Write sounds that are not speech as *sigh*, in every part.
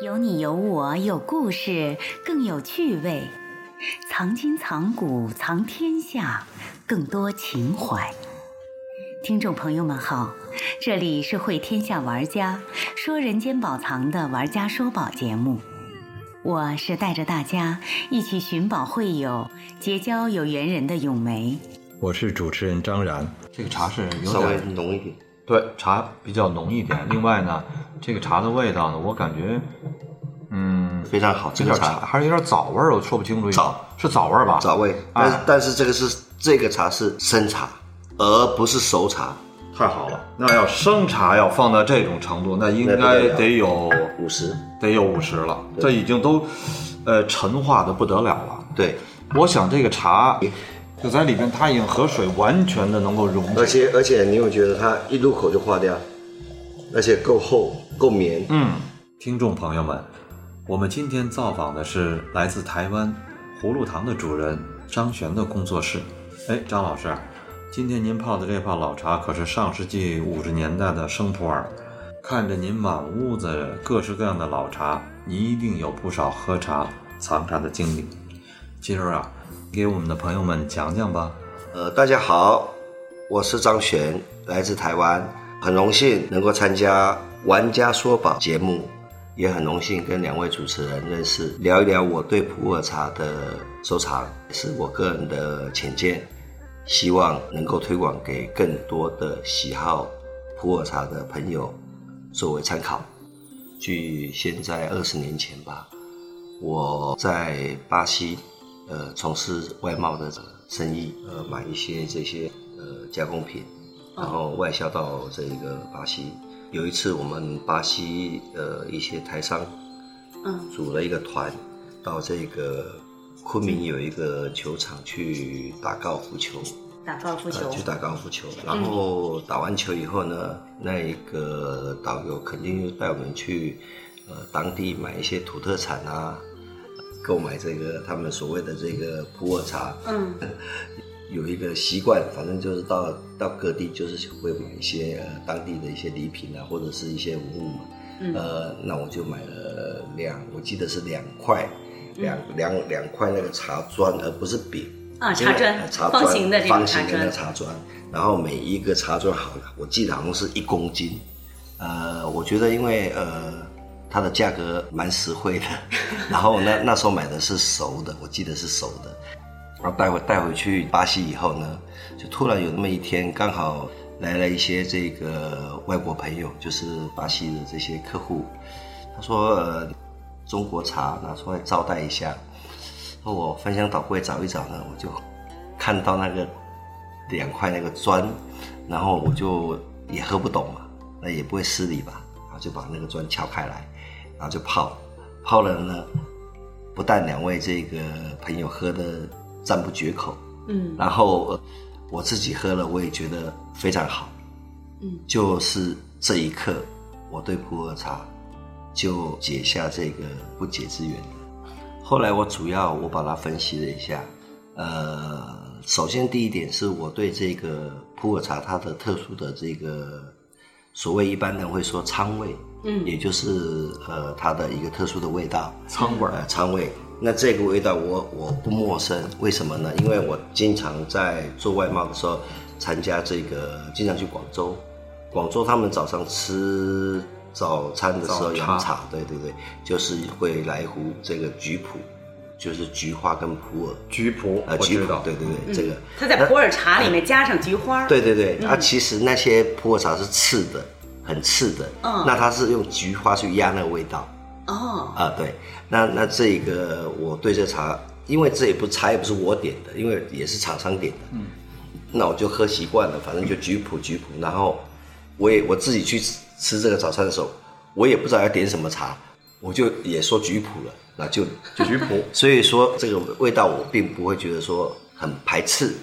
有你有我有故事，更有趣味；藏今藏古藏天下，更多情怀。听众朋友们好，这里是会天下玩家说人间宝藏的玩家说宝节目，我是带着大家一起寻宝会友、结交有缘人的咏梅。我是主持人张然。这个茶是有稍微点浓一点。对茶比较浓一点。另外呢，这个茶的味道呢，我感觉，嗯，非常好，这个茶还是有点枣味儿，我说不清楚。枣是枣味儿吧？枣味，但但是这个是这个茶是生茶，而不是熟茶，太好了。那要生茶要放到这种程度，那应该得有五十。得有五十了，这已经都，呃，陈化的不得了了。对，我想这个茶就在里边，它已经和水完全的能够溶而解。且而且你有觉得它一入口就化掉，而且够厚够绵。嗯，听众朋友们，我们今天造访的是来自台湾葫芦堂的主人张璇的工作室。哎，张老师，今天您泡的这泡老茶可是上世纪五十年代的生普洱，看着您满屋子各式各样的老茶，您一定有不少喝茶藏茶的经历。今儿啊，给我们的朋友们讲讲吧。呃，大家好，我是张璇，来自台湾，很荣幸能够参加《玩家说宝》节目，也很荣幸跟两位主持人认识，聊一聊我对普洱茶的收藏，是我个人的浅见，希望能够推广给更多的喜好普洱茶的朋友作为参考。距现在二十年前吧，我在巴西，呃，从事外贸的生意，呃，买一些这些呃加工品，然后外销到这个巴西。有一次，我们巴西呃一些台商，嗯，组了一个团到这个昆明有一个球场去打高尔夫球，打高尔夫球呃，去打高尔夫球。然后打完球以后呢，那一个导游肯定就带我们去呃当地买一些土特产啊，购买这个他们所谓的这个普洱茶。嗯，*laughs* 有一个习惯，反正就是到到各地就是会买一些呃当地的一些礼品啊，或者是一些文物嘛。嗯呃，那我就买了两，我记得是两块，两两两块那个茶砖，而不是饼。啊，茶砖方形的方形的那茶砖个，茶砖，然后每一个茶砖好，我记得好像是一公斤。呃，我觉得因为呃它的价格蛮实惠的，*laughs* 然后那那时候买的是熟的，我记得是熟的，然后带回带回去巴西以后呢，就突然有那么一天，刚好来了一些这个外国朋友，就是巴西的这些客户，他说呃中国茶拿出来招待一下，说我翻箱倒柜找一找呢，我就看到那个两块那个砖，然后我就也喝不懂嘛，那也不会失礼吧，然后就把那个砖敲开来，然后就泡，泡了呢，不但两位这个朋友喝的赞不绝口，嗯。然后呃我自己喝了，我也觉得非常好，嗯，就是这一刻，我对普洱茶就结下这个不解之缘了。后来我主要我把它分析了一下，呃，首先第一点是我对这个普洱茶它的特殊的这个所谓一般人会说仓味，嗯。也就是呃它的一个特殊的味道，仓味儿。呃，仓味。那这个味道我我不陌生，为什么呢？因为我经常在做外贸的时候参加这个，经常去广州，广州他们早上吃早餐的时候早茶洋茶，对对对，就是会来一壶这个菊普，就是菊花跟普洱，菊普，呃，我知道，。菊普对对对，这个它在普洱茶里面加上菊花，对对对，啊，其实那些普洱茶是次的，很次的，嗯那它是用菊花去压那个味道，哦，啊，对，那那这个我对这茶，因为这也不茶也不是我点的，因为也是厂商点的，嗯，那我就喝习惯了，反正就菊普菊普，然后我也我自己去吃吃这个早餐的时候，我也不知道要点什么茶，我就也说菊普了，那就 *laughs* 就菊普，所以说这个味道我并不会觉得说很排斥。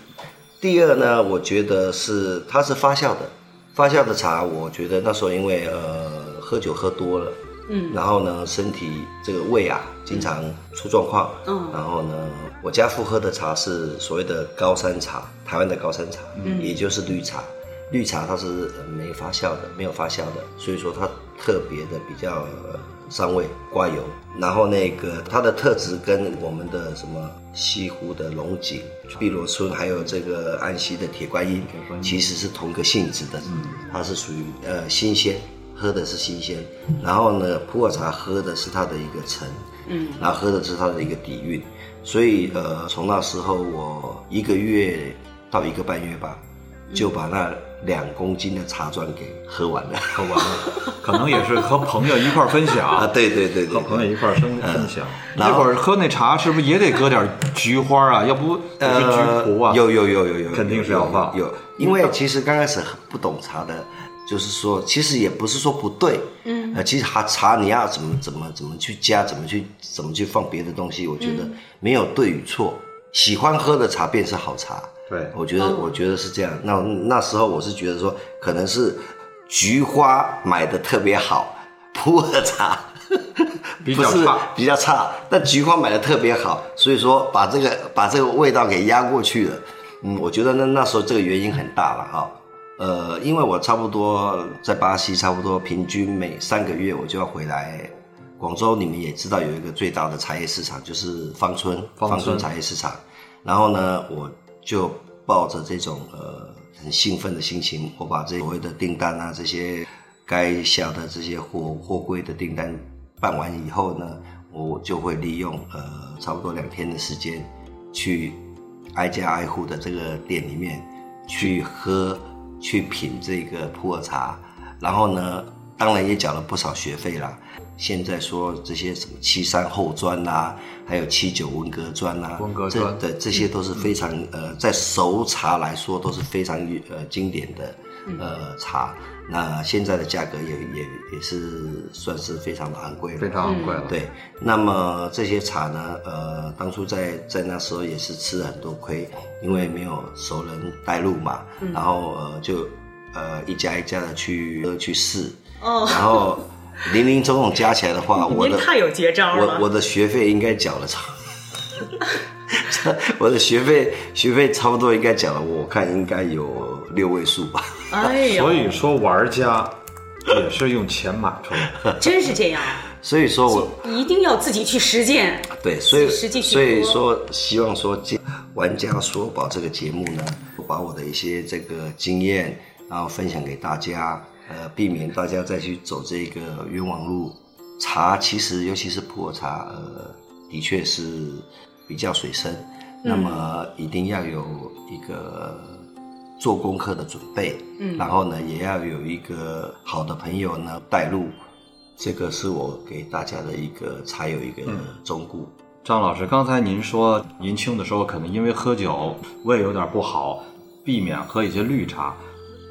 第二呢，我觉得是它是发酵的，发酵的茶，我觉得那时候因为呃喝酒喝多了，嗯，然后呢身体这个胃啊经常出状况，嗯然后呢我家父喝的茶是所谓的高山茶，台湾的高山茶，嗯，也就是绿茶。绿茶它是呃没发酵的，没有发酵的，所以说它特别的比较呃上味刮油。然后那个它的特质跟我们的什么西湖的龙井、碧螺春，还有这个安溪的铁观音，其实是同个性质的。嗯，它是属于呃新鲜，喝的是新鲜。然后呢，普洱茶喝的是它的一个陈，嗯，然后喝的是它的一个底蕴。所以呃，从那时候我一个月到一个半月吧，就把那两公斤的茶砖给喝完了。喝完了，可能也是和朋友一块儿分享 *laughs* 啊，对对对对和朋友一块儿分分享。那会儿喝那茶是不是也得搁点菊花啊？要不呃菊蒲啊？有有有有有，肯定是要放有，因为其实刚开始不懂茶的，就是说，其实也不是说不对，嗯，呃，其实茶茶你要怎么怎么怎么去加，怎么去怎么去放别的东西，我觉得没有对与错，喜欢喝的茶便是好茶。对我觉得我觉得是这样。那那时候我是觉得说，可能是菊花买的特别好，普洱茶 *laughs* 比较差比较差，但菊花买的特别好，所以说把这个把这个味道给压过去了。嗯，我觉得那那时候这个原因很大了哈。呃，因为我差不多在巴西，差不多平均每三个月我就要回来。广州你们也知道有一个最大的茶叶市场，就是芳村芳村村茶叶市场。然后呢，我就抱着这种呃很兴奋的心情，我把这所谓的订单啊，这些该下的这些货货柜的订单办完以后呢，我就会利用呃差不多两天的时间，去挨家挨户的这个店里面去喝、去品这个普洱茶，然后呢，当然也缴了不少学费啦。现在说这些什么七三后砖呐、还有七九文革砖呐、文革砖这对这些都是非常呃，在熟茶来说都是非常呃经典的呃茶。那现在的价格也也也是算是非常的昂贵了，非常昂贵了。对，那么这些茶呢，呃，当初在在那时候也是吃了很多亏，因为没有熟人带路嘛，然后呃就呃一家一家的去喝去试，哦。然后零零总总加起来的话，*laughs* 我的太有绝招了。我我的学费应该缴了差，*laughs* 我的学费学费差不多应该讲了，我看应该有六位数吧。哎呀，所以说玩家也是用钱买出来的。*laughs* 真是这样，所以说我一定要自己去实践。对，所以实际所以说希望说借玩家说宝这个节目呢，把我的一些这个经验，然后分享给大家，呃，避免大家再去走这个冤枉路。茶其实尤其是普洱茶，呃，的确是比较水深，那么一定要有一个做功课的准备，嗯，然后呢，也要有一个好的朋友呢带路。这个是我给大家的一个才有一个忠告。张老师，刚才您说年轻的时候可能因为喝酒胃有点不好，避免喝一些绿茶，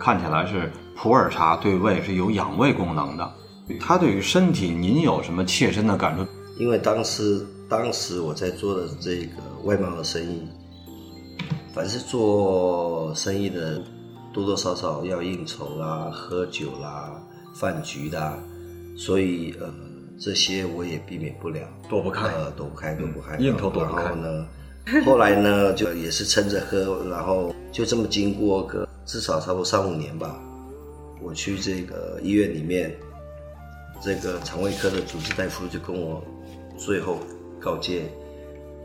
看起来是普洱茶对胃是有养胃功能的。它对于身体，您有什么切身的感受？因为当时当时我在做的这个外贸的生意，凡是做生意的，多多少少要应酬啦、喝酒啦、饭局啦，所以呃这些我也避免不了，躲不开呃躲不开，躲不开，应酬躲不开然后呢，后来呢就也是撑着喝，然后就这么经过个至少差不多三五年吧，我去这个医院里面。这个肠胃科的主治大夫就跟我最后告诫，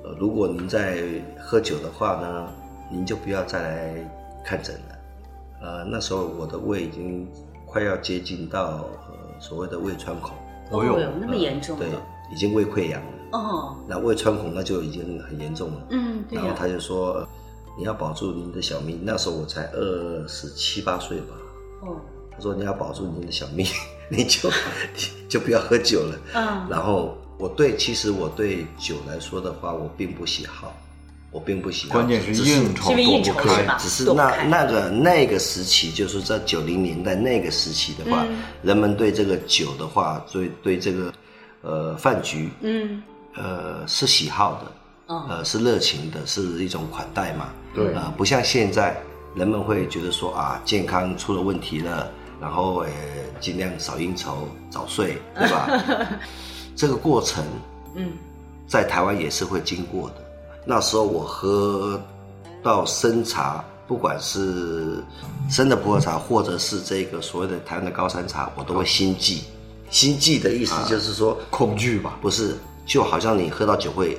呃，如果您在喝酒的话呢，您就不要再来看诊了。呃，那时候我的胃已经快要接近到呃所谓的胃穿孔，哦哟有那么严重？对，已经胃溃疡了。哦，那胃穿孔那就已经很严重了。嗯，然后他就说，呃你要保住您的小命。那时候我才二十七八岁吧。哦，他说你要保住您的小命，*laughs* 你就 *laughs* 你就不要喝酒了。嗯然后我对，其实我对酒来说的话，我并不喜好，我并不喜好。关键是应酬躲不开。是？只是那那个那个时期，就是在九零年代那个时期的话，嗯人们对这个酒的话，对对这个呃饭局，嗯呃是喜好的，哦呃是热情的，是一种款待嘛。对啊、不像现在人们会觉得说啊健康出了问题了，然后呃尽量少应酬、早睡，对吧？*laughs* 这个过程嗯在台湾也是会经过的。那时候我喝到生茶不管是生的普洱茶，或者是这个所谓的台湾的高山茶，我都会心悸。心悸的意思就是说，恐惧吧？不是，就好像你喝到酒会，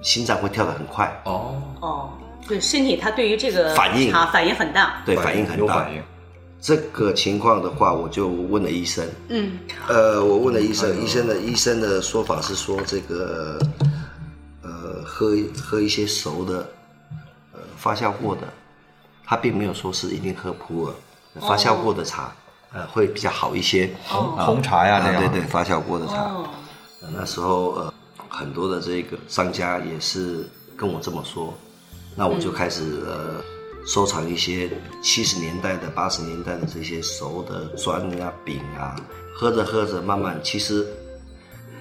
心脏会跳得很快，哦，哦，对，身体它对于这个反应啊反应很大。对，反应很大有反。应。这个情况的话，我就问了医生，嗯，呃，我问了医生，哎医生的医生的说法是说，这个呃，喝喝一些熟的，呃，发酵过的，他并没有说是一定喝普洱，发酵过的茶，呃，会比较好一些。哦红茶呀，那啊，样对对，发酵过的茶。哦，那时候呃，很多的这个商家也是跟我这么说，那我就开始、呃收藏一些七十年代的、八十年代的这些熟的砖啊、饼啊，喝着喝着，慢慢其实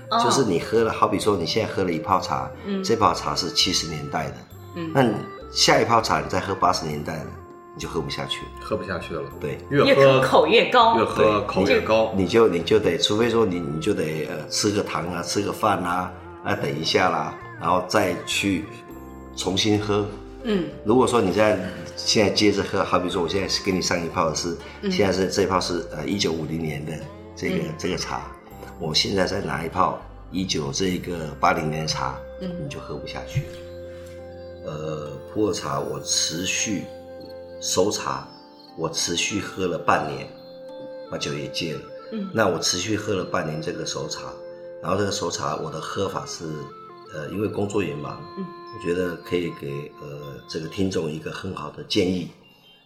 哦就是你喝了，好比说你现在喝了一泡茶，嗯这泡茶是七十年代的，嗯那你下一泡茶你再喝八十年代的，你就喝不下去。喝不下去了，对，越喝口口越高，越喝口越高。你就你就得，除非说你你就得呃吃个糖啊，吃个饭啊，啊等一下啦，然后再去重新喝。嗯，如果说你在现在接着喝，好比说我现在是给你上一泡的是，现在是这一泡是呃一九五零年的这个、这个茶，我现在再拿一泡一九这个八零年的茶，嗯。你就喝不下去了。呃，普洱茶我持续熟茶，我持续喝了半年，把酒也戒了。嗯。那我持续喝了半年这个熟茶，然后这个熟茶我的喝法是，呃，因为工作也忙，嗯，我觉得可以给呃这个听众一个很好的建议，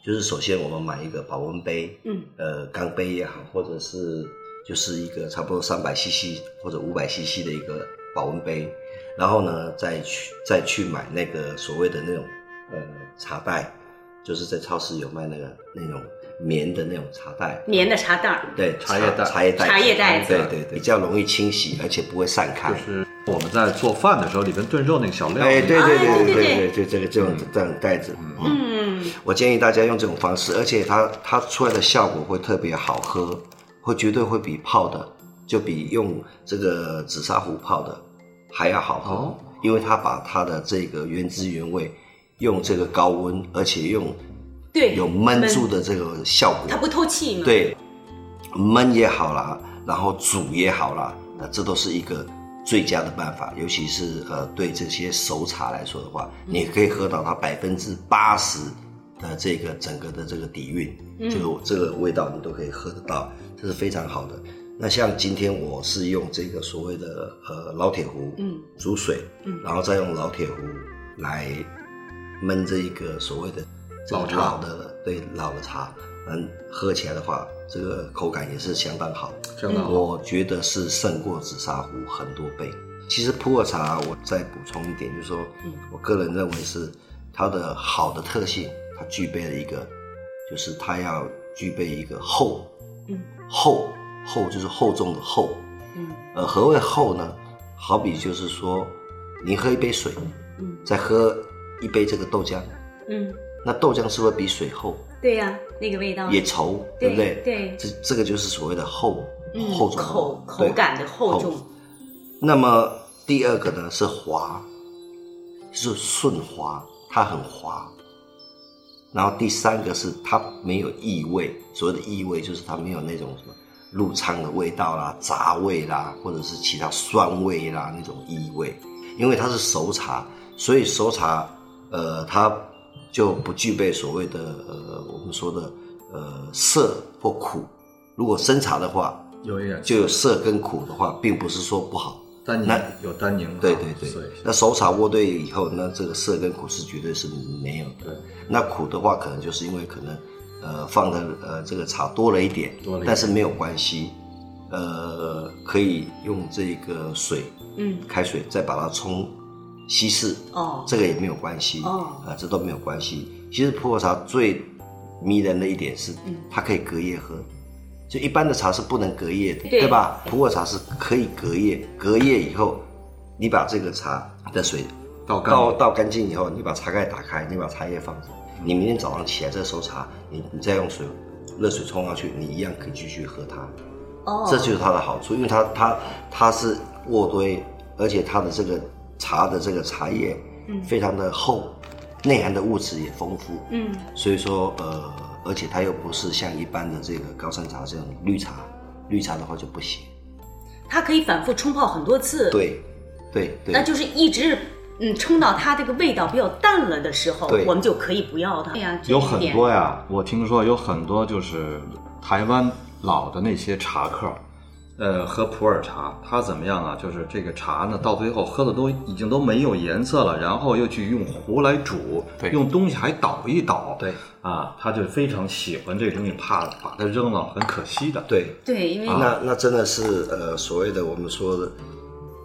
就是首先我们买一个保温杯，嗯，呃，钢杯也好，或者是就是一个差不多三百 CC 或者五百 CC 的一个保温杯，然后呢再去再去买那个所谓的那种呃茶袋，就是在超市有卖那个那种棉的那种茶袋，棉的茶袋，对，茶叶袋茶叶袋，茶叶袋子。对对对，比较容易清洗，而且不会散开。就是我们在做饭的时候，里面炖肉那个小料，哎，对对哎对对对对对，这个这种这种袋子，嗯，嗯，我建议大家用这种方式，而且它它出来的效果会特别好喝，会绝对会比泡的，就比用这个紫砂壶泡的还要好喝，哦。因为它把它的这个原汁原味用这个高温，而且用对，有焖住的这个效果，它不透气嘛，，对，焖也好啦，然后煮也好啦，那这都是一个最佳的办法。尤其是呃，对这些熟茶来说的话，你可以喝到它百分之八十的这个整个的这个底蕴，这个这个味道你都可以喝得到，这是非常好的。那像今天我是用这个所谓的呃老铁壶，嗯，煮水，嗯。然后再用老铁壶来焖这一个所谓的老茶。老的对老的茶，嗯，喝起来的话，这个口感也是相当好，相当好。我觉得是胜过紫砂壶很多倍。其实普洱茶，我再补充一点，就是说，嗯。我个人认为是它的好的特性，它具备了一个，就是它要具备一个厚，嗯。厚厚就是厚重的厚，嗯。呃，何谓厚呢？好比就是说，你喝一杯水，嗯。再喝一杯这个豆浆，嗯，那豆浆是不是比水厚？对呀，那个味道也稠，对对不对？对这这个就是所谓的厚，嗯厚重口口感的厚重，那么第二个呢是滑，就是顺滑，它很滑。然后第三个是它没有异味，所谓的异味就是它没有那种什么入仓的味道啦、杂味啦，或者是其他酸味啦那种异味。因为它是熟茶，所以熟茶呃它就不具备所谓的呃我们说的呃涩或苦。如果生茶的话，有一点就有涩跟苦的话，并不是说不好。单宁那有单宁，对对对，那熟茶渥对以后，那这个涩跟苦是绝对是没有的。对，那苦的话，可能就是因为可能呃放的呃这个茶多了一点，多了一点但是没有关系，呃，可以用这个水嗯开水再把它冲稀释，哦这个也没有关系，哦啊、这都没有关系。其实普洱茶最迷人的一点是，嗯它可以隔夜喝，就一般的茶是不能隔夜的，对吧？普洱茶是可以隔夜，隔夜以后，你把这个茶的水倒干倒倒干净以后，你把茶盖打开，你把茶叶放着，你明天早上起来再收茶，你你再用水热水冲上去，你一样可以继续喝它。哦，这就是它的好处，因为它它它是渥堆，而且它的这个茶的这个茶叶嗯非常的厚，内含的物质也丰富，嗯，所以说呃，而且它又不是像一般的这个高山茶这种绿茶，绿茶的话就不行。它可以反复冲泡很多次，，对，对对，那就是一直嗯冲到它这个味道比较淡了的时候对，我们就可以不要它。对呀，这有很多呀，我听说有很多就是台湾老的那些茶客，呃，喝普洱茶，他怎么样啊？就是这个茶呢，到最后喝的都已经都没有颜色了，然后又去用壶来煮，用东西还倒一倒，对。啊，他就非常喜欢这东西，怕把它扔了，很可惜的。对，对，因为那那真的是呃所谓的我们说的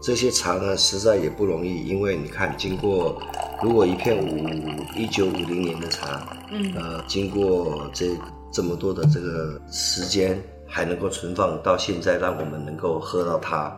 这些茶呢，实在也不容易，因为你看，经过如果一片五一九五零年的茶，嗯。呃，经过这这么多的这个时间，还能够存放到现在，让我们能够喝到它，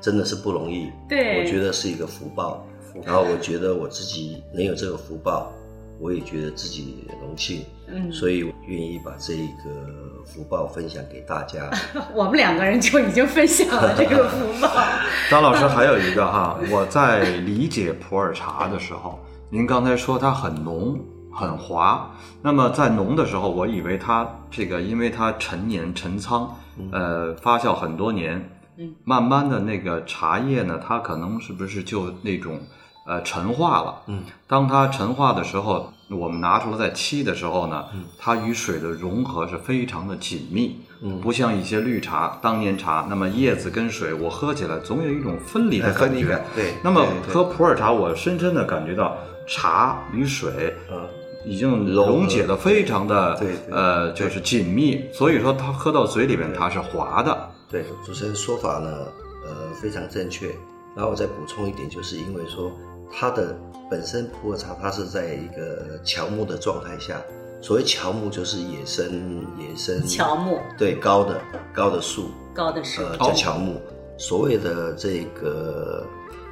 真的是不容易。对我觉得是一个福报。然后我觉得我自己能有这个福报，我也觉得自己荣幸。嗯所以我愿意把这一个福报分享给大家。*laughs* 我们两个人就已经分享了这个福报。*laughs* 张老师还有一个哈，我在理解普洱茶的时候，您刚才说它很浓很滑，那么在浓的时候，我以为它这个因为它陈年陈仓，呃，发酵很多年，嗯，慢慢的那个茶叶呢，它可能是不是就那种呃陈化了？嗯，当它陈化的时候，我们拿出来在沏的时候呢，它与水的融合是非常的紧密，嗯。不像一些绿茶、当年茶，那么叶子跟水我喝起来总有一种分离的哎感觉。对。那么喝普洱茶，我深深的感觉到茶与水，嗯已经溶解的非常的对对呃，就是紧密，所以说它喝到嘴里面它是滑的。对，主持人说法呢，呃，非常正确。然后我再补充一点，就是因为说它的本身普洱茶它是在一个乔木的状态下，所谓乔木就是野生野生乔木对高的高的树，高的树呃叫乔木。所谓的这个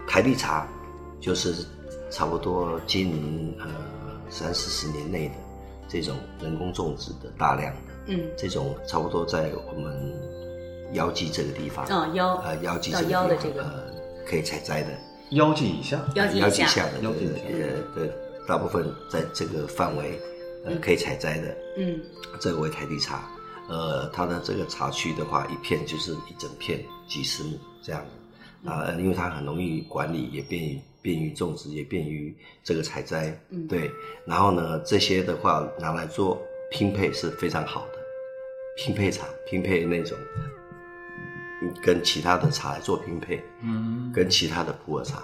台地茶，就是差不多近呃三四十年内的这种人工种植的大量的。嗯这种差不多在我们腰际这个地方，啊腰呃腰际这个地方腰的这个呃可以采摘的，腰际以下，腰腰际以下，的腰际以下呃对，大部分在这个范围呃可以采摘的，嗯这个为台地茶。呃，它的这个茶区的话，一片就是一整片几十亩这样啊、因为它很容易管理，也便于便于种植，也便于这个采摘。嗯对。然后呢，这些的话拿来做拼配是非常好的，拼配茶，拼配那种嗯跟其他的茶来做拼配，嗯，跟其他的普洱茶。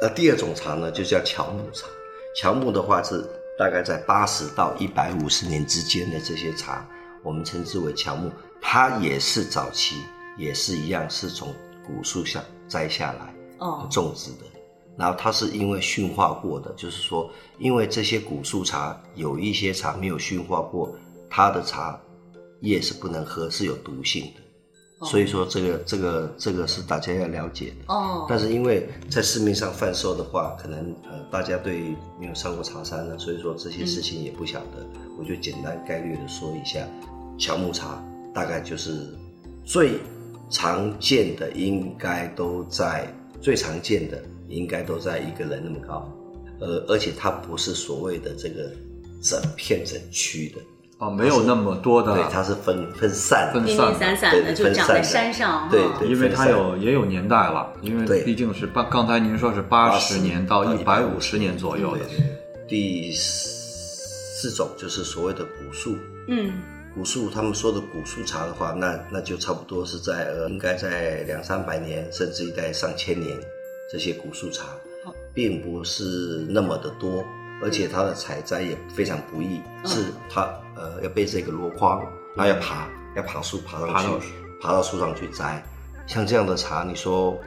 呃，第二种茶呢，就叫乔木茶。乔木的话是大概在八十到一百五十年之间的这些茶，我们称之为乔木。它也是早期，也是一样是从古树下摘下来哦种植的。然后它是因为驯化过的，就是说，因为这些古树茶有一些茶没有驯化过，它的茶叶是不能喝，是有毒性的。哦所以说，这个这个这个是大家要了解的。哦，但是因为在市面上贩售的话，可能呃大家对没有上过茶山呢，所以说这些事情也不晓得。我就简单概略的说一下，乔木茶大概就是最常见的，应该都在最常见的应该都在一个人那么高，呃，而且它不是所谓的这个整片整区的，哦，没有那么多的，对，它是分分散的分零零散散的就长在分散的山上，对对因为它有也有年代了，因为毕竟是八，刚才您说是八十80年到到一百五十年左右的，第四种就是所谓的古树，嗯。古树他们说的古树茶的话，那那就差不多是在呃，应该在两三百年，甚至一代上千年，这些古树茶好，并不是那么的多，而且它的采摘也非常不易，嗯。是它呃要背这个箩筐，然后要爬，要爬树爬上去，爬到树。上去摘。像这样的茶，你说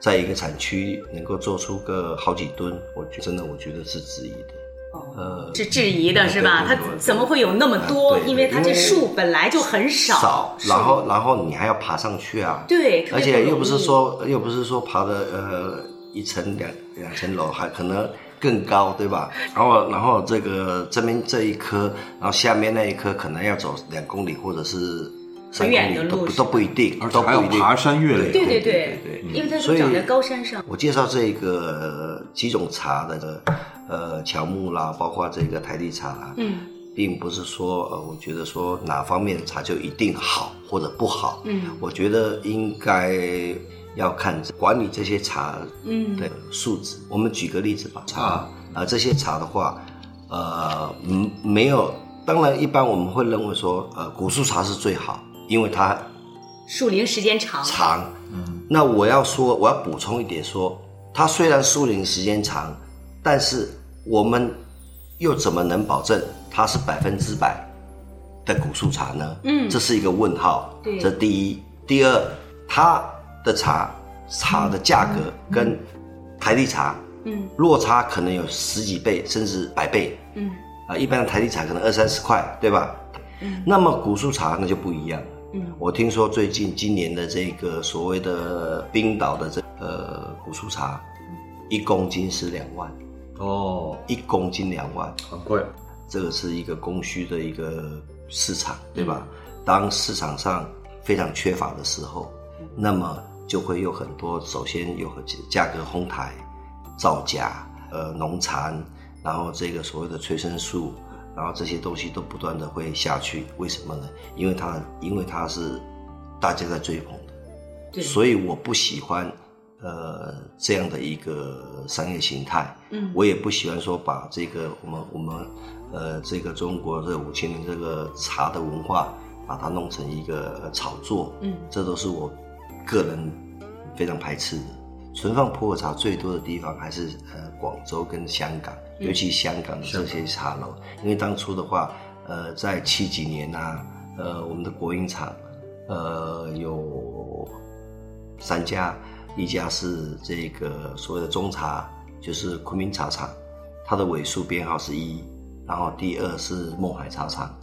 在一个产区能够做出个好几吨，我觉真的我觉得是质疑的。哦，呃，是质疑的是吧？它怎么会有那么多？因为它这树本来就很少，少，然后然后你还要爬上去啊，对，而且又不是说又不是说爬的呃一层两两层楼，还可能更高，对吧？然后然后这个这边这一棵，然后下面那一棵可能要走两公里或者是三公远的路是里都不都不一定，而且还要都不一定爬山越岭对对对。对对因为它所长在高山上，我介绍这个几种茶的呃呃乔木啦，包括这个台地茶啦，嗯。并不是说呃，我觉得说哪方面的茶就一定好或者不好。嗯我觉得应该要看管理这些茶嗯的素质。我们举个例子吧，茶啊啊、这些茶的话，呃，嗯，没有。当然，一般我们会认为说，呃，古树茶是最好，因为它树龄时间长，长。嗯，那我要说，我要补充一点说，它虽然树龄时间长，但是我们又怎么能保证它是百分之百的古树茶呢？嗯这是一个问号。对这第一。第二，它的茶茶的价格跟台地茶嗯落差可能有十几倍甚至百倍。嗯啊，一般的台地茶可能二三十块，对吧？嗯那么古树茶那就不一样。嗯我听说最近今年的这个所谓的冰岛的这呃古树茶，一公斤是两万，哦，一公斤两万，很贵。这个是一个供需的一个市场，对吧？当市场上非常缺乏的时候，那么就会有很多，首先有价格哄抬、造假、呃农残，然后这个所谓的催生素，然后这些东西都不断的会下去。为什么呢？因为它因为它是大家在追捧的，对，所以我不喜欢呃这样的一个商业形态。嗯我也不喜欢说把这个我们我们呃这个中国这五千年这个茶的文化，把它弄成一个呃炒作，嗯这都是我个人非常排斥的。存放普洱茶最多的地方还是呃广州跟香港，嗯尤其香港的这些茶楼，因为当初的话，呃，在七几年啊，呃，我们的国营厂，呃，有三家，一家是这个所谓的中茶，就是昆明茶厂，它的尾数编号是一，然后第二是勐海茶厂，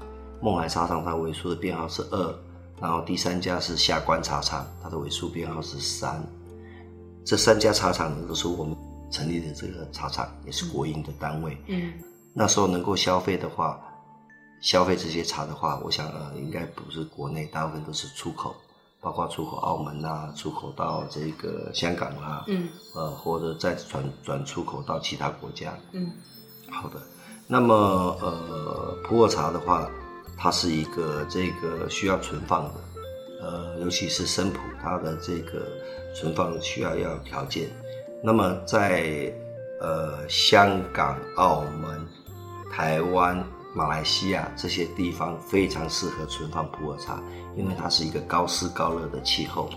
勐海茶厂它尾数的编号是二，然后第三家是下关茶厂，它的尾数编号是三。这三家茶厂呢，都是我们成立的这个茶厂，也是国营的单位。嗯那时候能够消费的话，消费这些茶的话，我想呃，应该不是国内，大部分都是出口，包括出口澳门啊，出口到这个香港啊，嗯呃，或者再转转出口到其他国家。嗯好的，那么呃，普洱茶的话，它是一个这个需要存放的，呃，尤其是生普，它的这个存放需要要有条件。那么在呃香港、澳门、台湾、马来西亚这些地方非常适合存放普洱茶，因为它是一个高湿高热的气候。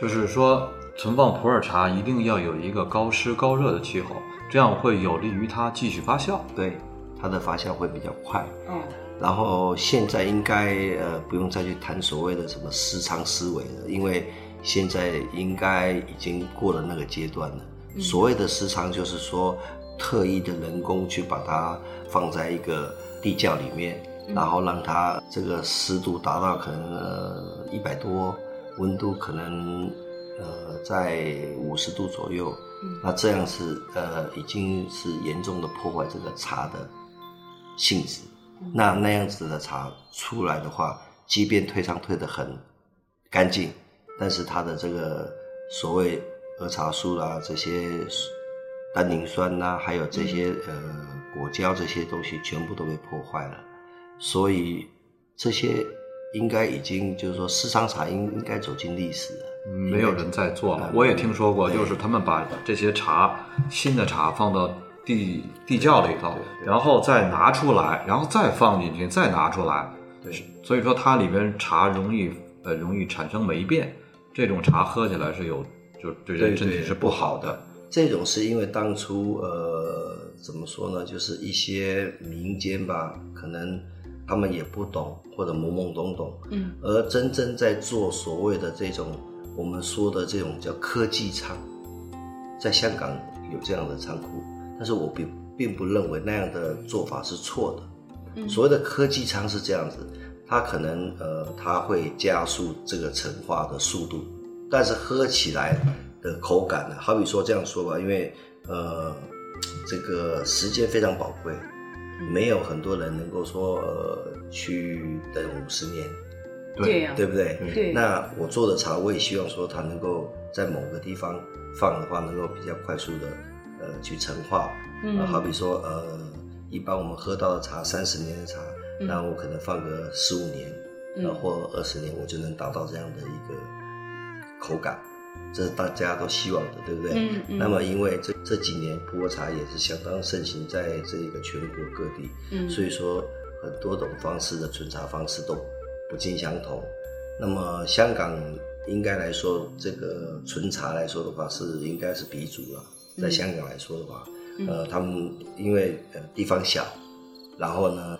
就是说，存放普洱茶一定要有一个高湿高热的气候，这样会有利于它继续发酵。对，它的发酵会比较快。嗯然后现在应该呃不用再去谈所谓的什么私藏思维了，因为现在应该已经过了那个阶段了。所谓的时长就是说特意的人工去把它放在一个地窖里面，然后让它这个湿度达到可能呃一百多，温度可能呃在五十度左右，那这样是呃已经是严重的破坏这个茶的性质。那那样子的茶出来的话，即便退仓退得很干净，但是它的这个所谓儿茶素啦，这些单宁酸呐、还有这些呃果胶这些东西，全部都被破坏了。所以这些应该已经就是说，市场茶应应该走进历史了。没有人在做了嗯。我也听说过，就是他们把这些茶新的茶放到地地窖里头，然后再拿出来，然后再放进去，再拿出来。对，所以说它里边茶容易呃容易产生霉变，这种茶喝起来是有就对人身体是不好的。这种是因为当初呃怎么说呢，就是一些民间吧，可能他们也不懂或者懵懵懂懂，嗯而真正在做所谓的这种我们说的这种叫科技仓，在香港有这样的仓库，但是我并并不认为那样的做法是错的。嗯所谓的科技仓是这样子，它可能呃它会加速这个陈化的速度，但是喝起来的口感呢，好比说这样说吧，因为呃这个时间非常宝贵，没有很多人能够说呃去等五十年，对呀对不对？对。那我做的茶，我也希望说它能够在某个地方放的话，能够比较快速的呃去陈化，嗯。呃好比说呃，一般我们喝到的茶三十年的茶，嗯那我可能放个十五年，或二十年，我就能达到这样的一个口感。这是大家都希望的，对不对？嗯嗯那么，因为这这几年普洱茶也是相当盛行在这个全国各地，嗯所以说很多种方式的存茶方式都不尽相同。那么香港应该来说，这个存茶来说的话，是应该是鼻祖了。在香港来说的话，呃，他们因为呃地方小，然后呢，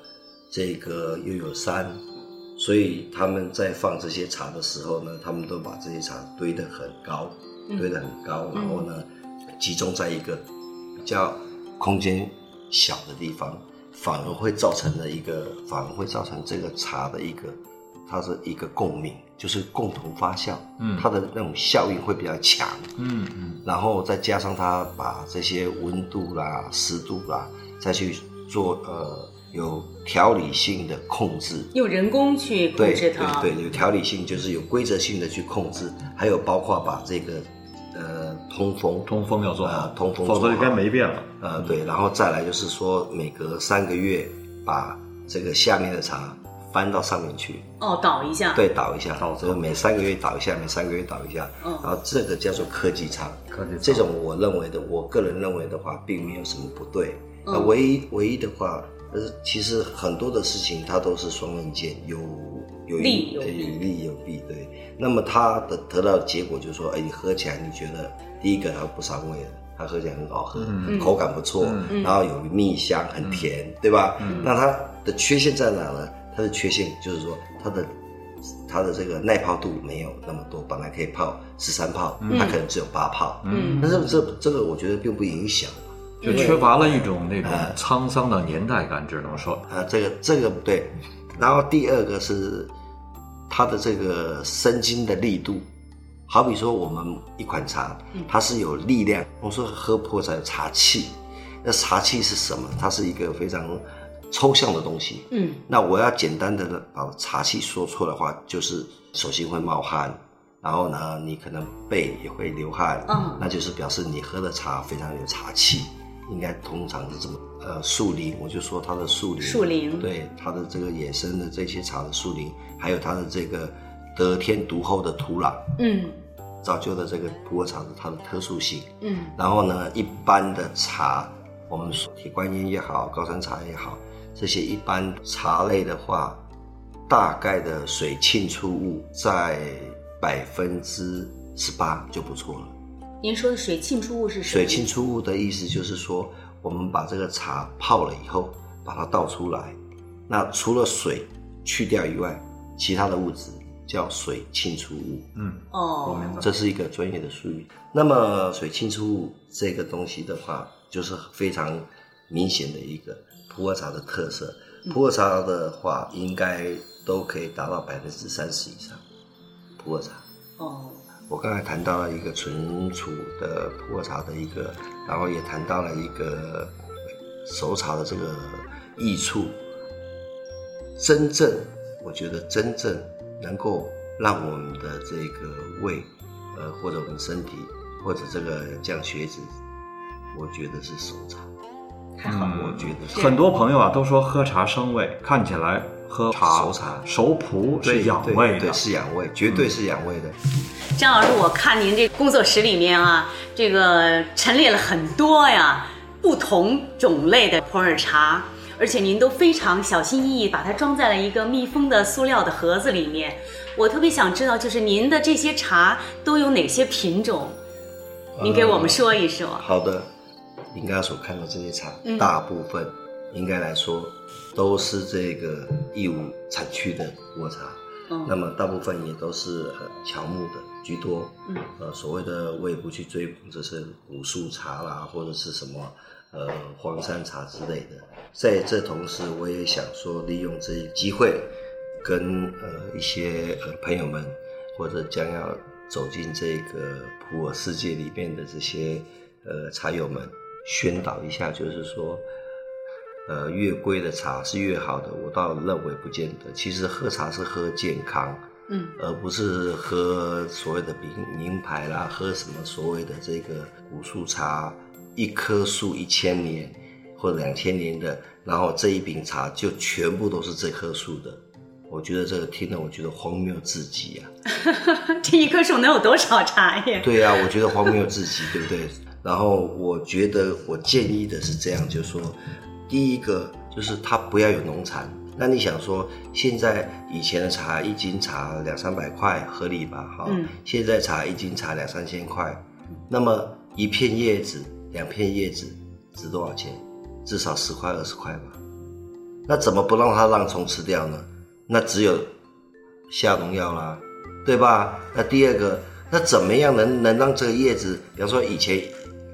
这个又有山，所以他们在放这些茶的时候呢，他们都把这些茶堆得很高，堆得很高，然后呢，集中在一个比较空间小的地方，反而会造成了一个，反而会造成这个茶的一个，它是一个共鸣，就是共同发酵，嗯。它的那种效应会比较强，嗯嗯。然后再加上它把这些温度啦、湿度啦，再去做呃有条理性的控制，用人工去控制它，对，有条理性就是有规则性的去控制，还有包括把这个呃通风。通风要做好。啊，通风否则就该没变了。呃对，然后再来就是说每隔三个月把这个下面的茶翻到上面去，哦，倒一下，对，倒一下，倒这个每三个月倒一下，每三个月倒一下，嗯。然后这个叫做科技茶。科技茶。这种我认为的，我个人认为的话，并没有什么不对。嗯。那唯一唯一的话，呃，其实很多的事情它都是双刃剑，有有呃利有弊有利有弊，对。那么它的得到的结果就是说，哎，你喝起来你觉得第一个它不伤胃的，它喝起来很好喝，嗯口感不错，嗯然后有蜜香，很甜，对吧？那它的缺陷在哪呢？它的缺陷就是说它的它的这个耐泡度没有那么多，本来可以泡十三泡，它可能只有八泡。嗯但是这这个我觉得并不影响，就缺乏了一种那种哎沧桑的年代感，只能说，啊，这个这个不对。然后第二个是它的这个生津的力度，好比说我们一款茶，它是有力量。我说喝普洱茶有茶气，那茶气是什么？它是一个非常抽象的东西。嗯那我要简单的把茶气说错的话，就是手心会冒汗，然后呢，你可能背也会流汗，嗯那就是表示你喝的茶非常有茶气，应该通常是这么。呃，树林，我就说它的树林，树林对它的这个野生的这些茶的树林，还有它的这个得天独厚的土壤，嗯造就的这个普洱茶的它的特殊性。嗯然后呢，一般的茶，我们说铁观音也好，高山茶也好，这些一般茶类的话，大概的水浸出物在百分之十八就不错了。您说的水浸出物是什么水？浸出物的意思就是说，我们把这个茶泡了以后，把它倒出来，那除了水去掉以外，其他的物质叫水浸出物。嗯，我哦，明白。这是一个专业的术语。那么水浸出物这个东西的话，就是非常明显的一个普洱茶的特色。普洱茶的话，应该都可以达到百分之三十以上。普洱茶，哦，我刚才谈到了一个存储的普洱茶的一个，然后也谈到了一个熟茶的这个益处。真正，我觉得真正能够让我们的这个胃，呃，或者我们身体，或者这个降血脂，我觉得是熟茶。太好了，我觉得是很多朋友啊都说喝茶生胃，看起来喝茶熟茶熟普是养胃的对，，是养胃，绝对是养胃的。张老师，我看您这工作室里面啊，这个陈列了很多呀不同种类的普洱茶，而且您都非常小心翼翼把它装在了一个密封的塑料的盒子里面。我特别想知道，就是您的这些茶都有哪些品种？您给我们说一说。好的，您刚刚所看到这些茶，嗯大部分应该来说都是这个义乌产区的普洱茶。嗯那么大部分也都是呃乔木的居多，嗯，呃，所谓的我也不去追捧，这些古树茶啦，或者是什么呃黄山茶之类的。在这同时，我也想说，利用这一机会，跟呃一些呃朋友们，或者将要走进这个普洱世界里面的这些呃茶友们，宣导一下，就是说。呃，越贵的茶是越好的，我倒认为不见得。其实喝茶是喝健康，嗯，而不是喝所谓的名名牌啦，喝什么所谓的这个古树茶，一棵树一千年或者两千年的，然后这一饼茶就全部都是这棵树的。我觉得这个听了，我觉得荒谬至极啊！*laughs* 这一棵树能有多少茶叶？*laughs* 对啊，我觉得荒谬至极，对不对？然后我觉得我建议的是这样，就是说，第一个就是它不要有农残。那你想说，现在以前的茶一斤茶两三百块合理吧？哈，嗯现在茶一斤茶两三千块，那么一片叶子、两片叶子值多少钱？至少十块二十块吧。那怎么不让它让虫吃掉呢？那只有下农药啦，对吧？那第二个，那怎么样能能让这个叶子，比方说以前，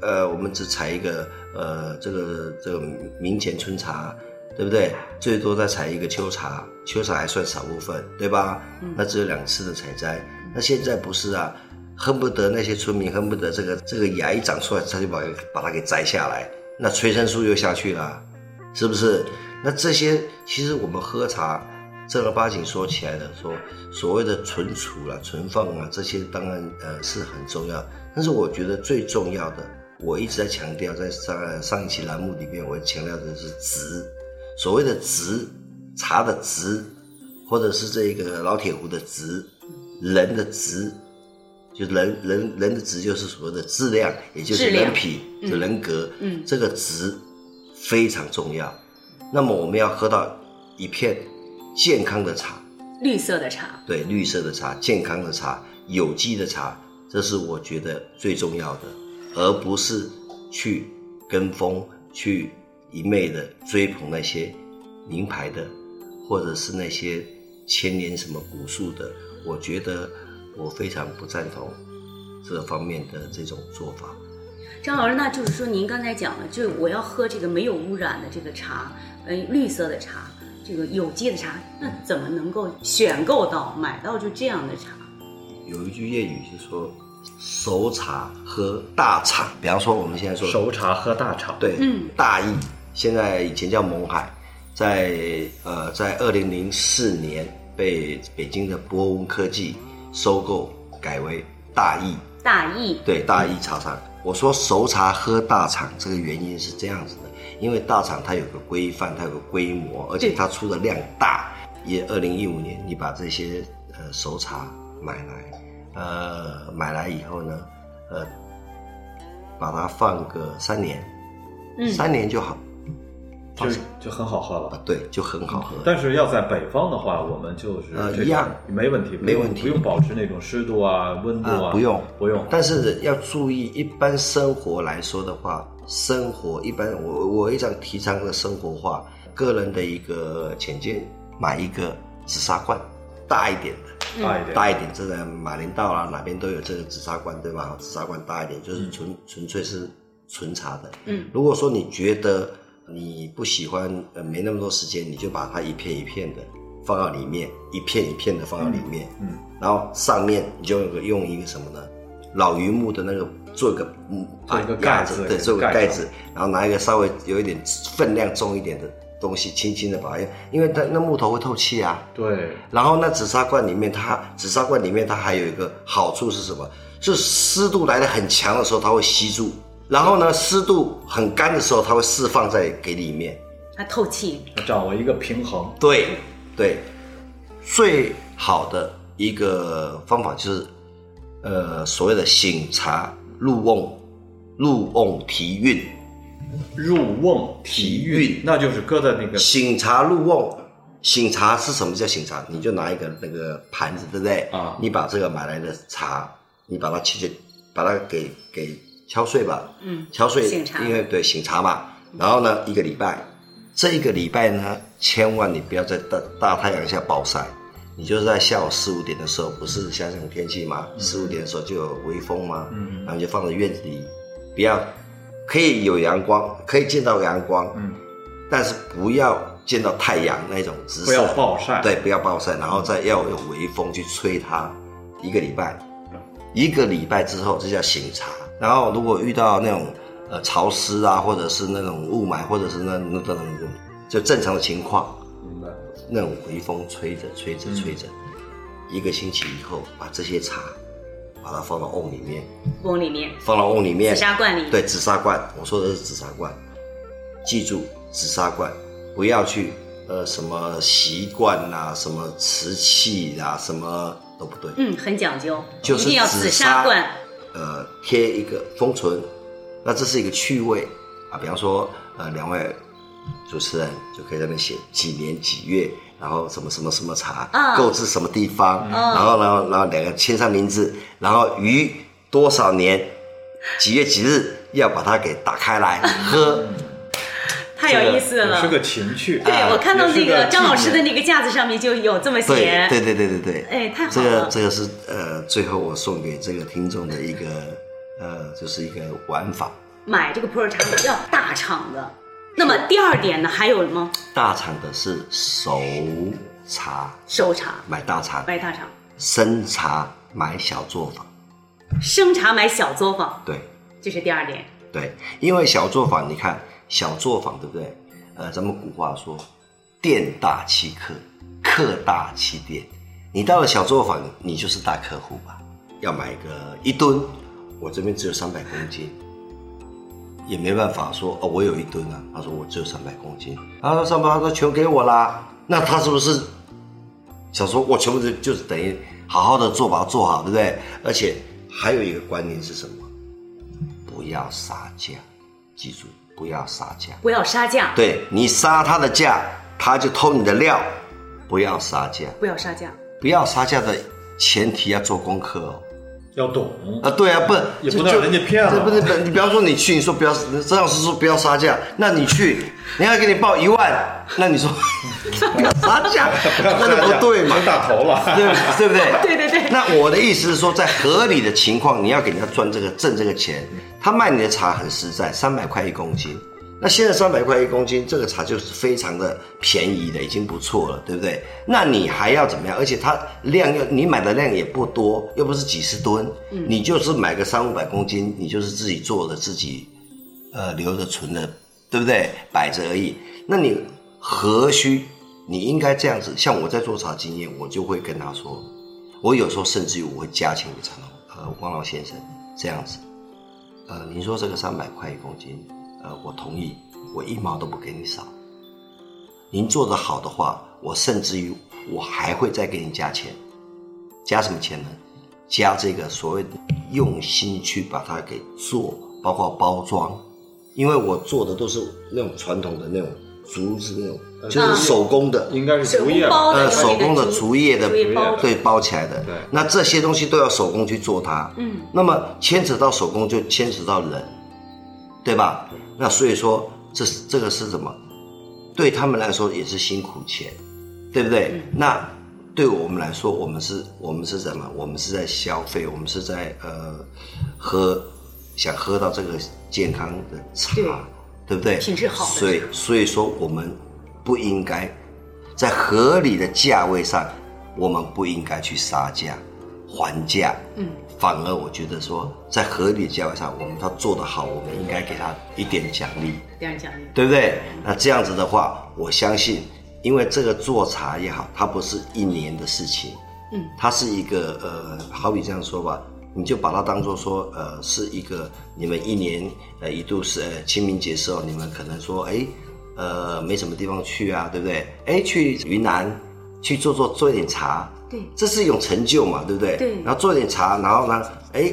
呃，我们只采一个呃这个这个明前春茶，对不对？最多再采一个秋茶，秋茶还算少部分，对吧？那只有两次的采摘。那现在不是啊，恨不得那些村民恨不得这个这个芽一长出来，他就把把它给摘下来，那催生素又下去了，是不是？那这些其实我们喝茶。正儿八经说起来的，说所谓的存储啊、存放啊，这些当然呃是很重要。但是我觉得最重要的，我一直在强调，在上上一期栏目里面，我强调的是值。所谓的值，茶的值，或者是这个老铁壶的值，人的值，就人人人的值就是所谓的质量，也就是人品、就人格。嗯这个值非常重要。那么我们要喝到一片健康的茶，绿色的茶，对绿色的茶、健康的茶、有机的茶，这是我觉得最重要的，而不是去跟风、去一昧的追捧那些名牌的，或者是那些千年什么古树的。我觉得我非常不赞同这方面的这种做法。张老师，那就是说您刚才讲了，就是我要喝这个没有污染的这个茶，呃，绿色的茶，这个有机的茶，那怎么能够选购到、买到就这样的茶？有一句谚语是说，熟茶喝大厂。比方说我们现在说熟茶喝大厂，对，嗯大益，现在以前叫勐海，在呃在二零零四年被北京的博文科技收购，改为大益，大益，对，大益茶厂。我说熟茶喝大厂，这个原因是这样子的，因为大厂它有个规范，它有个规模，而且它出的量大。也二零一五年，你把这些呃熟茶买来，呃买来以后呢，呃把它放个三年，嗯三年就好，就就很好喝了。啊，对，就很好喝。但是要在北方的话，我们就是这种呃一样没问题，没问题不用保持那种湿度啊、温度啊，不用不用。但是要注意，一般生活来说的话，生活一般我我一直提倡的生活化，个人的一个浅见，买一个紫砂罐，大一点的，大一点，大一点，这个马林道啊哪边都有这个紫砂罐，对吧？紫砂罐大一点，就是纯、纯粹是纯茶的。嗯，如果说你觉得你不喜欢，呃，没那么多时间，你就把它一片一片的放到里面，一片一片的放到里面。嗯，然后上面你就用用一个什么呢？老榆木的那个做一个嗯，盖子对做个盖子，然后拿一个稍微有一点分量重一点的东西，轻轻的把它，因为它那木头会透气啊。对，然后那紫砂罐里面它，紫砂罐里面它还有一个好处是什么？是湿度来的很强的时候，它会吸住；然后呢，湿度很干的时候，它会释放在给里面。它透气，掌握一个平衡。对，对，最好的一个方法就是，呃，所谓的醒茶入瓮，入瓮提韵。入瓮提韵，那就是搁在那个醒茶入瓮，醒茶是什么叫醒茶？你就拿一个那个盘子，对不对？啊你把这个买来的茶，你把它切切，把它给给敲碎吧。嗯敲碎，醒茶因为对醒茶嘛。然后呢，一个礼拜，这一个礼拜呢，千万你不要在大大太阳下暴晒，你就是在下午四五点的时候，不是像这种天气嘛，四五点的时候就有微风嘛，嗯然后你就放在院子里，不要可以有阳光，可以见到阳光，嗯，但是不要见到太阳那种直射，不要暴晒。对，不要暴晒，然后再要有微风去吹它，一个礼拜，一个礼拜之后这叫醒茶。然后如果遇到那种呃潮湿啊，或者是那种雾霾，或者是那那那种就正常的情况，明白。那种微风吹着吹着吹着，一个星期以后把这些茶把把它放到瓮里面，瓮里面，放到瓮里面，紫砂罐里，对，紫砂罐，我说的是紫砂罐，记住紫砂罐，不要去呃什么锡罐呐、什么瓷器啦、什么都不对，嗯，很讲究，就是一定要紫砂罐，呃，贴一个封存，那这是一个趣味。啊。比方说，呃，两位主持人就可以在那边写几年几月，然后什么什么什么茶，啊购置什么地方，然后然后然后两个签上名字，然后于多少年几月几日要把它给打开来 *laughs* 喝。太有意思了。是个情趣。对，啊我看到那个张老师的那个架子上面就有这么写，对对对对对，哎太好了这个这个是呃，最后我送给这个听众的一个呃，就是一个玩法。买这个普洱茶要大厂的。那么第二点呢，还有吗？大厂的是熟茶，熟茶，买大厂；买大厂，生茶买小作坊。生茶买小作坊，对这是第二点。对，因为小作坊，你看小作坊对不对？呃，咱们古话说，店大欺客，客大欺店。你到了小作坊，你就是大客户吧？要买个一吨，我这边只有三百公斤，也没办法说哦，我有一吨啊。他说我只有三百公斤，他说三百，他说全给我啦。那他是不是想说我全部就就是等于好好的做把它做好，对不对？而且还有一个观念是什么？不要杀价，记住不要杀价。不要杀价，对你杀他的价，他就偷你的料。不要杀价，不要杀价。不要杀价的前提要做功课哦。要懂，啊，对啊，不，也不能让人家骗了这不是不是，你比方说你去，你说不要，张老师说不要杀价，那你去，人家给你报一万，那你说 *laughs* 不要杀价，那就不对嘛，打头了。对对不对？*laughs* 对对对那我的意思是说，在合理的情况，你要给人家赚这个挣这个钱。他卖你的茶很实在，三百块一公斤。那现在三百块一公斤，这个茶就是非常的便宜的，已经不错了，对不对？那你还要怎么样？而且它量又你买的量也不多，又不是几十吨，你就是买个三五百公斤，你就是自己做的，自己呃留着存的，对不对？摆着而已。那你何须？你应该这样子。像我在做茶经验，我就会跟他说，我有时候甚至于我会加钱给茶农，呃，王老先生这样子，呃，您说这个三百块一公斤，呃，我同意，我一毛都不给你少。您做的好的话，我甚至于我还会再给你加钱，加什么钱呢？加这个所谓的用心去把它给做，包括包装，因为我做的都是那种传统的那种竹子那种，就是手工的，应该是竹叶吧？呃，手工的竹叶的对包起来的，对那这些东西都要手工去做它，嗯，那么牵扯到手工就牵扯到人，对吧？那所以说这是这个是什么？对他们来说也是辛苦钱，对不对？那对我们来说，我们是我们是什么？我们是在消费，我们是在呃喝，想喝到这个健康的茶，对对不对？品质好的所以所以说我们不应该在合理的价位上，我们不应该去杀价还价。嗯，反而我觉得说，在合理的价位上，我们他做得好，我们应该给他一点奖励。这样讲，对不对？那这样子的话，我相信，因为这个做茶也好，它不是一年的事情，嗯，它是一个呃，好比这样说吧，你就把它当做说，呃，是一个你们一年呃一度是呃清明节时候，你们可能说，哎，呃，没什么地方去啊，对不对？哎，去云南去做做做一点茶，对这是一种成就嘛，对不对？对然后做一点茶，然后呢，哎，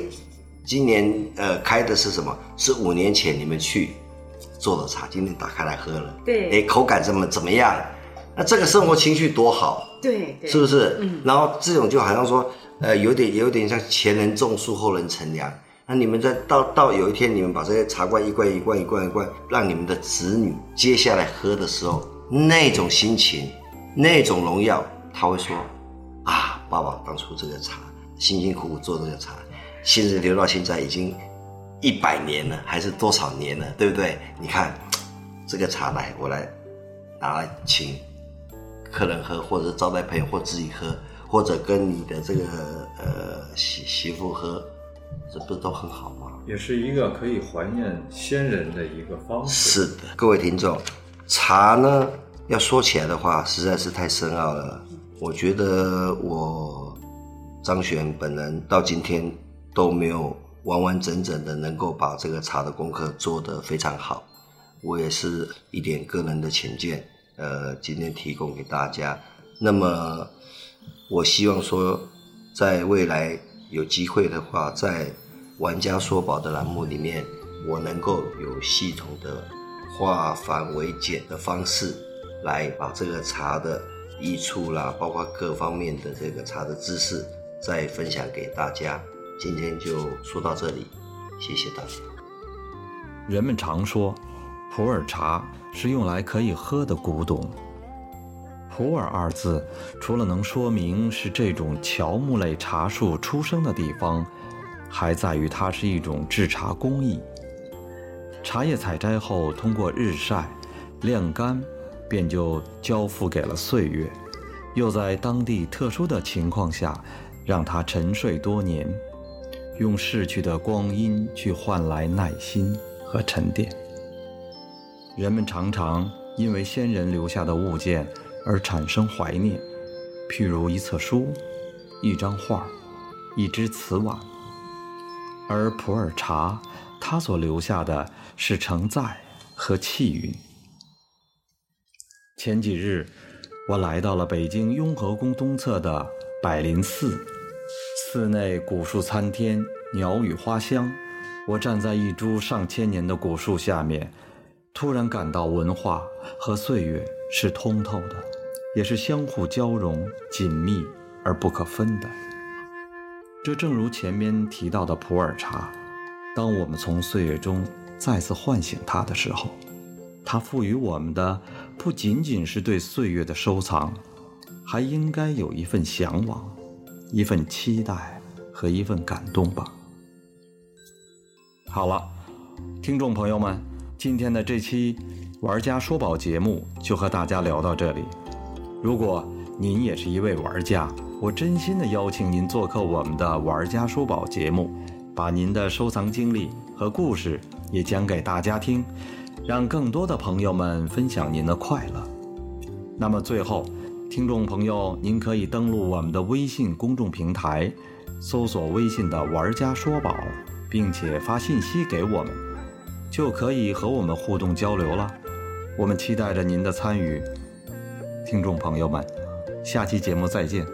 今年呃开的是什么？是五年前你们去做的茶，今天打开来喝了，对哎，口感怎么怎么样？那这个生活情趣多好，对对，是不是？嗯然后这种就好像说，呃，有点有点像前人种树，后人乘凉。那你们在到到有一天，你们把这些茶罐一罐一罐一罐一罐，让你们的子女接下来喝的时候，那种心情，那种荣耀，他会说啊，爸爸当初这个茶辛辛苦苦做这个茶，现在留到现在已经一百年了，还是多少年了，对不对？你看这个茶来，我来拿来请客人喝，或者招待朋友，或自己喝，或者跟你的这个呃媳媳妇喝，这不都很好吗？也是一个可以怀念先人的一个方式。是的，各位听众，茶呢要说起来的话，实在是太深奥了。我觉得我张璇本人到今天都没有完完整整的能够把这个茶的功课做得非常好。我也是一点个人的浅见，呃，今天提供给大家。那么，我希望说，在未来有机会的话，在玩家说宝的栏目里面，我能够有系统的化繁为简的方式，来把这个茶的益处啦，包括各方面的这个茶的知识，再分享给大家。今天就说到这里，谢谢大家。人们常说。普洱茶是用来可以喝的古董。普洱二字，除了能说明是这种乔木类茶树出生的地方，还在于它是一种制茶工艺。茶叶采摘后，通过日晒、晾干，便就交付给了岁月，又在当地特殊的情况下，让它沉睡多年，用逝去的光阴去换来耐心和沉淀。人们常常因为先人留下的物件而产生怀念，譬如一册书、一张画、一只瓷碗。而普洱茶，它所留下的是承载和气韵。前几日，我来到了北京雍和宫东侧的百林寺，寺内古树参天，鸟语花香。我站在一株上千年的古树下面。突然感到文化和岁月是通透的，也是相互交融、紧密而不可分的。这正如前面提到的普洱茶，当我们从岁月中再次唤醒它的时候，它赋予我们的不仅仅是对岁月的收藏，还应该有一份向往、一份期待和一份感动吧。好了，听众朋友们。今天的这期玩家说宝节目就和大家聊到这里。如果您也是一位玩家，我真心的邀请您做客我们的玩家说宝节目，把您的收藏经历和故事也讲给大家听，让更多的朋友们分享您的快乐。那么最后，听众朋友，您可以登录我们的微信公众平台，搜索微信的玩家说宝，并且发信息给我们。就可以和我们互动交流了，我们期待着您的参与，听众朋友们，下期节目再见。